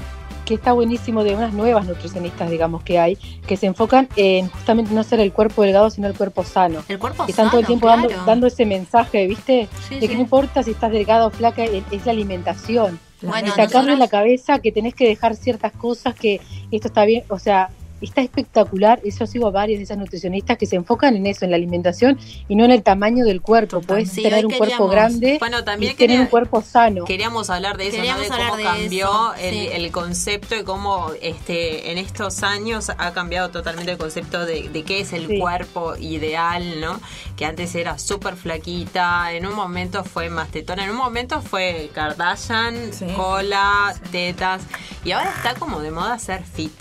que está buenísimo de unas nuevas nutricionistas, digamos, que hay, que se enfocan en justamente no ser el cuerpo delgado, sino el cuerpo sano. El cuerpo Que están todo el tiempo claro. dando, dando ese mensaje, ¿viste? Sí, de sí. que no importa si estás delgado o flaca, es la alimentación. Bueno, y sacarle nosotros- la cabeza que tenés que dejar ciertas cosas, que esto está bien, o sea, está espectacular. Yo sigo a varias de esas nutricionistas que se enfocan en eso, en la alimentación y no en el tamaño del cuerpo. Puedes Sí, tener un cuerpo grande Bueno, también y tener quería- un cuerpo sano. Queríamos hablar de eso, ¿no? De cómo de cambió eso, el, sí. el concepto y cómo este, en estos años ha cambiado totalmente el concepto de, de qué es el Sí. cuerpo ideal, ¿no? Que antes era súper flaquita, en un momento fue más tetona, en un momento fue Kardashian, Sí. cola, tetas, y ahora está como de moda ser fit,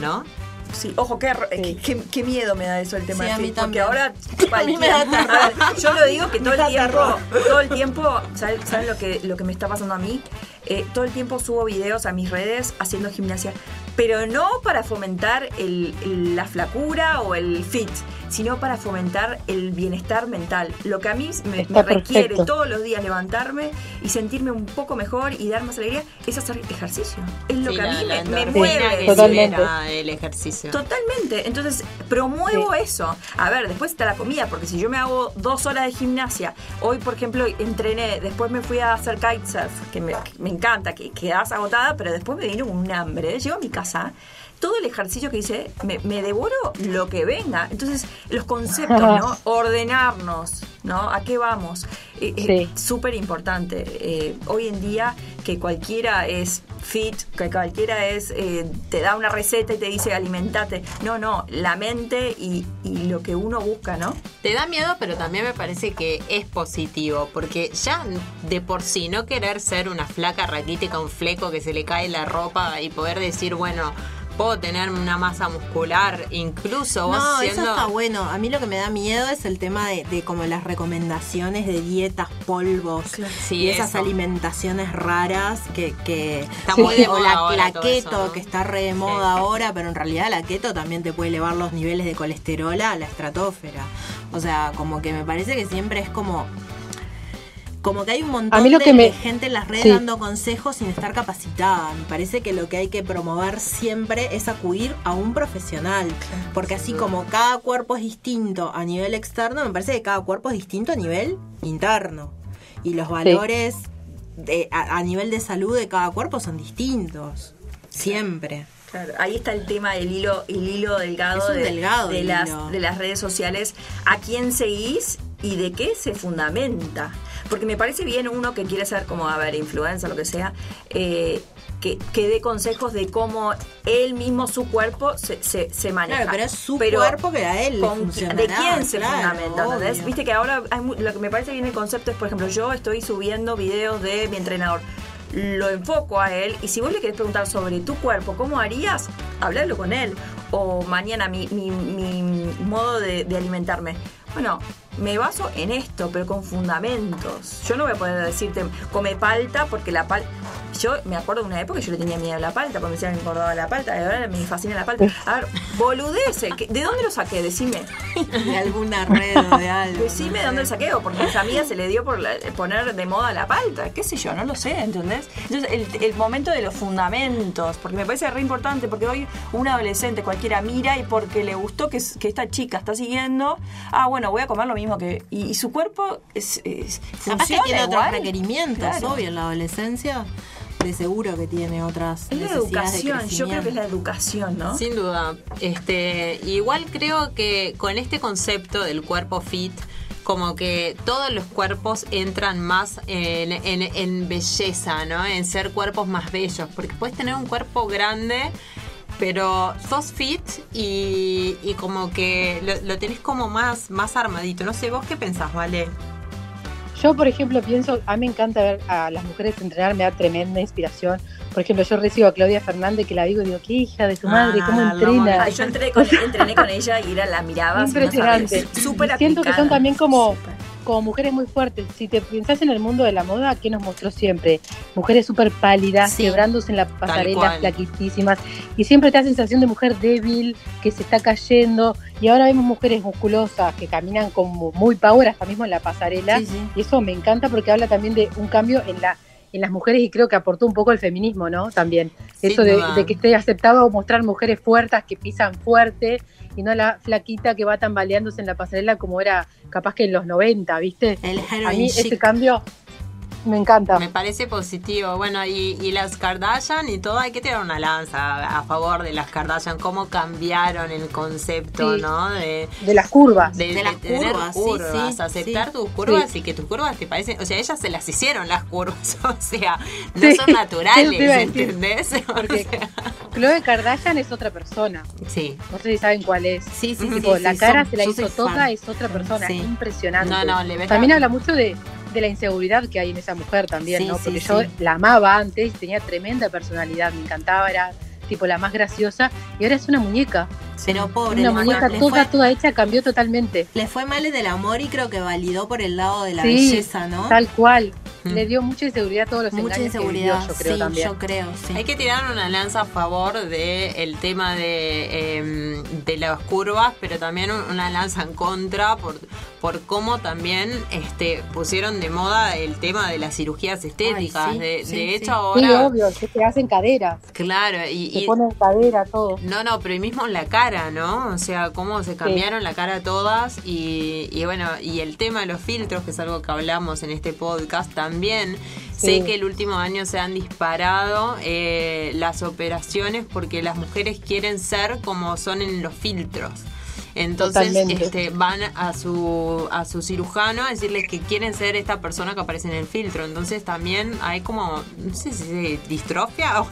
¿no? Sí, ojo, qué, Sí. qué, qué- qué miedo me da eso el tema Sí, de a mí porque ahora [LAUGHS] A mí me da [LAUGHS] yo lo digo que todo el tiempo, todo el tiempo, ¿saben, lo que lo que me está pasando a mí? Eh, todo el tiempo subo videos a mis redes haciendo gimnasia, pero no para fomentar el- el- la flacura o el fit, sino para fomentar el bienestar mental. Lo que a mí me, requiere perfecto. todos los días levantarme y sentirme un poco mejor y dar más alegría es hacer ejercicio. Es lo Sí, que a mí me, me mueve. que Totalmente. libera el ejercicio. Totalmente. Entonces, promuevo eso. A ver, después está la comida, porque si yo me hago dos horas de gimnasia, hoy, por ejemplo, entrené, después me fui a hacer kitesurf, que me, que me encanta, que quedas agotada, pero después me vino un hambre. Llego a mi casa todo el ejercicio que dice, me, me devoro lo que venga. Entonces, los conceptos, ¿no? [LAUGHS] Ordenarnos, ¿no? ¿A qué vamos? Eh, eh, Súper importante. Eh, hoy en día que cualquiera es fit, que cualquiera es, te da una receta y te dice alimentate. No, no, la mente y, y, lo que uno busca, ¿no? Te da miedo, pero también me parece que es positivo, porque ya de por sí no querer ser una flaca raquítica, un fleco que se le cae la ropa y poder decir, bueno, puedo tener una masa muscular, incluso vos No, eso está bueno. A mí lo que me da miedo es el tema de, como las recomendaciones de dietas, polvos y esas alimentaciones raras que, que está muy de moda la, keto que está re de moda ahora, pero en realidad la keto también te puede elevar los niveles de colesterol a la estratosfera. O sea, como que me parece que siempre es como como que hay un montón de, gente en las redes dando consejos sin estar capacitada. Me parece que lo que hay que promover siempre es acudir a un profesional. Porque así como cada cuerpo es distinto a nivel externo, me parece que cada cuerpo es distinto a nivel interno. Y los valores de, a, nivel de salud de cada cuerpo son distintos. Siempre. Claro, ahí está el tema del hilo, el hilo delgado, de, de, las, de las redes sociales. ¿A quién seguís y de qué se fundamenta? Porque me parece bien uno que quiere ser como, a ver, influencer, lo que sea, eh, que, que dé consejos de cómo él mismo, su cuerpo, se, se, maneja. Claro, pero es su cuerpo que a él ¿De quién se fundamenta? Viste que ahora lo que me parece bien el concepto es, por ejemplo, yo estoy subiendo videos de mi entrenador lo enfoco a él y si vos le querés preguntar sobre tu cuerpo, ¿cómo harías? Hablarlo con él. O mañana mi, mi, mi modo de, de, alimentarme. Bueno, me baso en esto, pero con fundamentos. Yo no voy a poder decirte, come palta, porque la palta... Yo me acuerdo de una época que yo le tenía miedo a la palta, porque me decían que me engordaba la palta, y ahora me fascina la palta. A ver, boludece, ¿de dónde lo saqué? Decime. De alguna red o de algo. Decime de dónde lo saqué, o porque a mis amigas se le dio por poner de moda la palta, qué sé yo, no lo sé, ¿entendés? Entonces, el, el momento de los fundamentos, porque me parece re importante, porque hoy un adolescente cualquiera mira y porque le gustó que, que esta chica está siguiendo, ah, bueno, voy a comer lo mismo que. Y, su cuerpo es, es Capaz que tiene otros requerimientos, obvio, en la adolescencia. De seguro que tiene otras. Es la educación, yo creo que es la educación, ¿no? Sin duda. Este, igual creo que con este concepto del cuerpo fit, como que todos los cuerpos entran más en, en, belleza, ¿no? En ser cuerpos más bellos. Porque puedes tener un cuerpo grande pero sos fit y, y como que lo, tenés como más, más armadito. No sé, ¿vos qué pensás, Vale? Yo, por ejemplo, pienso, a mí me encanta ver a las mujeres entrenar, me da tremenda inspiración. Por ejemplo, yo recibo a Claudia Fernández que la digo y digo, qué hija de tu madre, cómo ah, entrena. yo entrené con, entrené con, ella y era, la miraba. [LAUGHS] Impresionante. Súper Siento que son también como como mujeres muy fuertes. Si te piensas en el mundo de la moda, ¿qué nos mostró siempre? Mujeres súper pálidas, quebrándose en la pasarela, flaquitísimas. Y siempre te da sensación de mujer débil, que se está cayendo. Y ahora vemos mujeres musculosas que caminan como muy power hasta mismo en la pasarela. Y eso me encanta porque habla también de un cambio en la en las mujeres y creo que aportó un poco el feminismo, ¿no? También. Eso de, de, que esté aceptado mostrar mujeres fuertes que pisan fuerte y no la flaquita que va tambaleándose en la pasarela como era capaz que en los 90, ¿viste? El a mí ese cambio me encanta. Me parece positivo. Bueno, y, las Kardashian y todo, hay que tirar una lanza a favor de las Kardashian, cómo cambiaron el concepto, ¿no? De, las curvas. De, las curvas, curvas aceptar tus curvas y que tus curvas te parecen, o sea, ellas se las hicieron las curvas, [LAUGHS] o sea, no son naturales, ¿entendés? [LAUGHS] Porque Chloe Kardashian es otra persona. Sí. No sé si saben cuál es. Sí, sí, La cara se la hizo toda, es otra persona, es impresionante. No, no, le También habla mucho de de la inseguridad que hay en esa mujer también, ¿no? Porque yo la amaba antes, tenía tremenda personalidad, me encantaba, era tipo la más graciosa, y ahora es una muñeca. Pero pobre, una muñeca toda, toda hecha cambió totalmente. Le fue mal del amor y creo que validó por el lado de la belleza, ¿no? Tal cual. Le dio mucha inseguridad a todos los Mucha inseguridad, yo creo también. Yo creo, sí. Hay que tirar una lanza a favor del el tema de, em, de las curvas, pero también una lanza en contra por, por cómo también este, pusieron de moda el tema de las cirugías estéticas. de, hecho, ahora. Sí, obvio, que se hacen caderas. Claro, y. Se ponen cadera, todo. No, no, pero mismo en la cara, ¿no? O sea, cómo se cambiaron la cara todas. Y, y bueno, y el tema de los filtros, que es algo que hablamos en este podcast también Sé que el último año se han disparado eh, las operaciones porque las mujeres quieren ser como son en los filtros. Entonces este, van a su, a su cirujano a decirles que quieren ser esta persona que aparece en el filtro. Entonces también hay como, no sé si es distrofia o...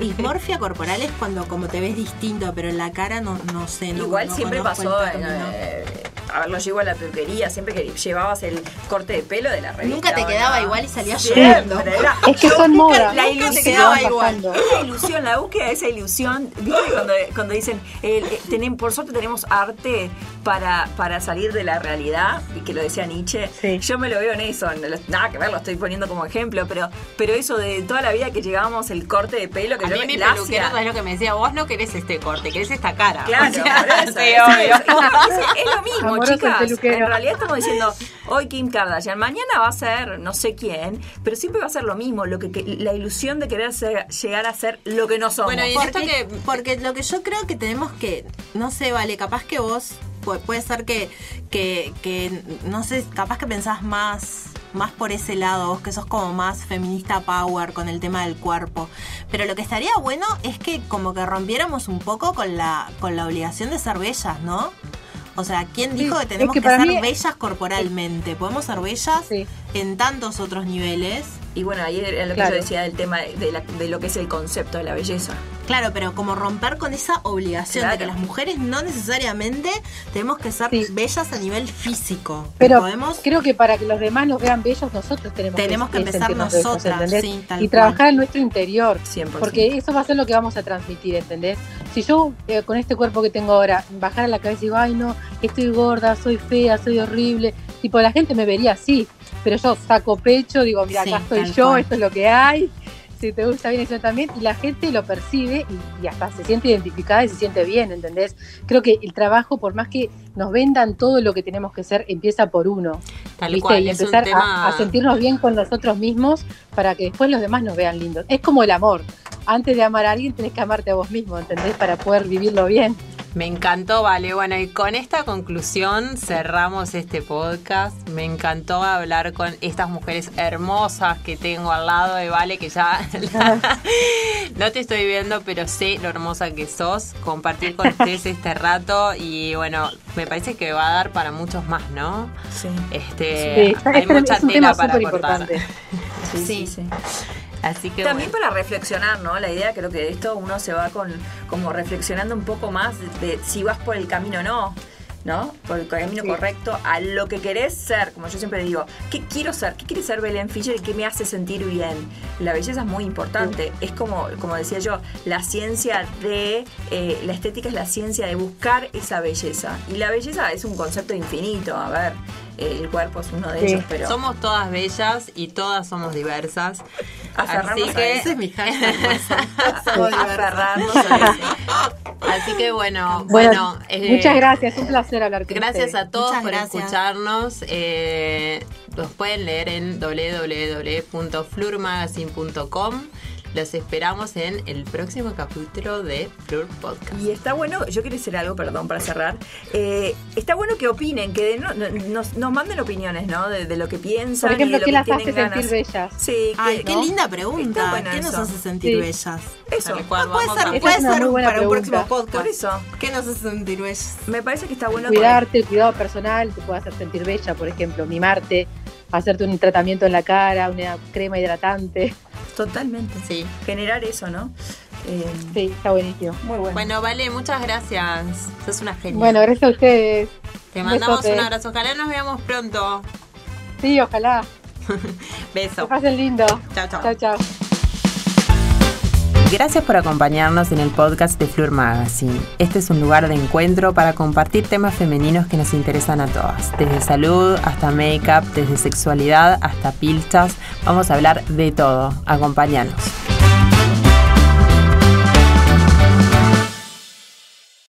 Dismorfia corporal es cuando como te ves distinto, pero en la cara no, no sé. Igual siempre pasó... Eh, a ver, lo llevo a la peluquería, siempre que llevabas el corte de pelo de la revista. Nunca te quedaba igual y salías llorando. es que son modas. La ilusión, igual. la ilusión, la búsqueda esa ilusión. ¿Viste cuando, cuando dicen, eh, por suerte tenemos arte para, para salir de la realidad, y que lo decía Nietzsche, yo me lo veo en eso, nada que ver, lo estoy poniendo como ejemplo, pero, pero eso de toda la vida que llegábamos el corte de pelo, que a yo mí mi peluquero es lo que me decía, vos no querés este corte, querés esta cara. Claro, [LAUGHS] es, lo mismo, chicas. [LAUGHS] En realidad estamos diciendo, hoy Kim Kardashian, mañana va a ser no sé quién, pero siempre va a ser lo mismo, lo que, la ilusión de querer llegar a ser lo que no somos. Bueno, y porque, que, porque lo que yo creo que tenemos que, no sé, vale, capaz que vos puede, ser que, que, no sé, capaz que pensás más más por ese lado, vos que sos como más feminista power con el tema del cuerpo. Pero lo que estaría bueno es que como que rompiéramos un poco con la, con la obligación de ser bellas, ¿no? O sea, ¿quién dijo que tenemos que, ser bellas corporalmente? Podemos ser bellas en tantos otros niveles y bueno, ahí era lo que yo decía del tema de, lo que es el concepto de la belleza. Claro, pero como romper con esa obligación de que las mujeres no necesariamente tenemos que ser bellas a nivel físico. Pero creo que para que los demás nos vean bellos, nosotros tenemos, tenemos que, empezar nosotras y trabajar en nuestro interior. Porque eso va a ser lo que vamos a transmitir, ¿entendés? Si yo eh, con este cuerpo que tengo ahora bajara la cabeza y digo, ay no, estoy gorda, soy fea, soy horrible, tipo la gente me vería así pero yo saco pecho, digo, mira, acá estoy yo, esto es lo que hay, si te gusta bien eso también, y la gente lo percibe y, hasta se siente identificada y se siente bien, ¿entendés? Creo que el trabajo, por más que nos vendan todo lo que tenemos que ser, empieza por uno. Tal Cual, y empezar a, sentirnos bien con nosotros mismos para que después los demás nos vean lindos. Es como el amor. Antes de amar a alguien tenés que amarte a vos mismo, ¿entendés? Para poder vivirlo bien. Me encantó, Vale. Bueno, y con esta conclusión cerramos este podcast. Me encantó hablar con estas mujeres hermosas que tengo al lado de Vale, que ya [LAUGHS] no te estoy viendo, pero sé lo hermosa que sos. Compartir con ustedes este rato y bueno, me parece que va a dar para muchos más, ¿no? Sí. Este, hay [LAUGHS] mucha tela para cortar. [LAUGHS] Sí, sí, sí. Así que También para reflexionar, ¿no? La idea creo que de esto uno se va con como reflexionando un poco más de, si vas por el camino o no. ¿no? Por el camino correcto a lo que querés ser, como yo siempre digo, ¿qué quiero ser? ¿Qué quiere ser Belén Fischer y qué me hace sentir bien? La belleza es muy importante, es como, como decía yo, la ciencia de, eh, la estética es la ciencia de buscar esa belleza. Y la belleza es un concepto infinito, a ver, el cuerpo es uno de ellos, pero... Somos todas bellas y todas somos diversas. [LAUGHS] [LAUGHS] Así que... Ese es mi Así que bueno, bueno, eh, muchas gracias, un placer hablar con Gracias a todos por escucharnos. Eh, los pueden leer en www.flurmagazine.com. Los esperamos en el próximo capítulo de Flur Podcast. Y está bueno, yo quiero decir algo, perdón, para cerrar. Eh, está bueno que opinen, que nos, manden opiniones, ¿no? De, lo que piensan. Por ejemplo, y de ¿qué lo las hace sentir bellas? Sí, qué linda pregunta. ¿Qué nos hace sentir bellas? Eso. puede ser, puede ser para un próximo podcast. Por eso. ¿Qué nos hace sentir bellas? Me parece que está bueno. Cuidarte, el cuidado personal te puede hacer sentir bella, por ejemplo, mimarte, hacerte un tratamiento en la cara, una crema hidratante. Totalmente. Sí. Generar eso, ¿no? Eh, sí, está buenísimo. Muy bueno. Bueno, vale, muchas gracias. Sos una genia. Bueno, gracias a ustedes. Te mandamos un abrazo. Ojalá nos veamos pronto. Sí, ojalá. [LAUGHS] Beso. Que pasen lindo. Chao, chao. Chao, chao. Gracias por acompañarnos en el podcast de Flur Magazine. Este es un lugar de encuentro para compartir temas femeninos que nos interesan a todas. Desde salud hasta make-up, desde sexualidad hasta pilchas. Vamos a hablar de todo. Acompáñanos.